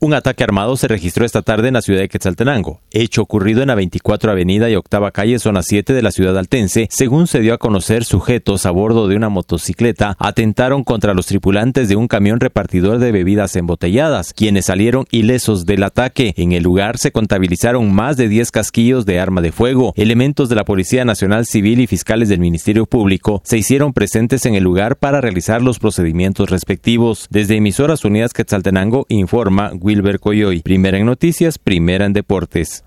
Un ataque armado se registró esta tarde en la ciudad de Quetzaltenango, hecho ocurrido en la 24 Avenida y Octava Calle, zona 7 de la ciudad altense. Según se dio a conocer, sujetos a bordo de una motocicleta atentaron contra los tripulantes de un camión repartidor de bebidas embotelladas, quienes salieron ilesos del ataque. En el lugar se contabilizaron más de 10 casquillos de arma de fuego. Elementos de la Policía Nacional Civil y fiscales del Ministerio Público se hicieron presentes en el lugar para realizar los procedimientos respectivos. Desde Emisoras Unidas Quetzaltenango informa Wilber Coyoy. Primera en noticias, primera en deportes.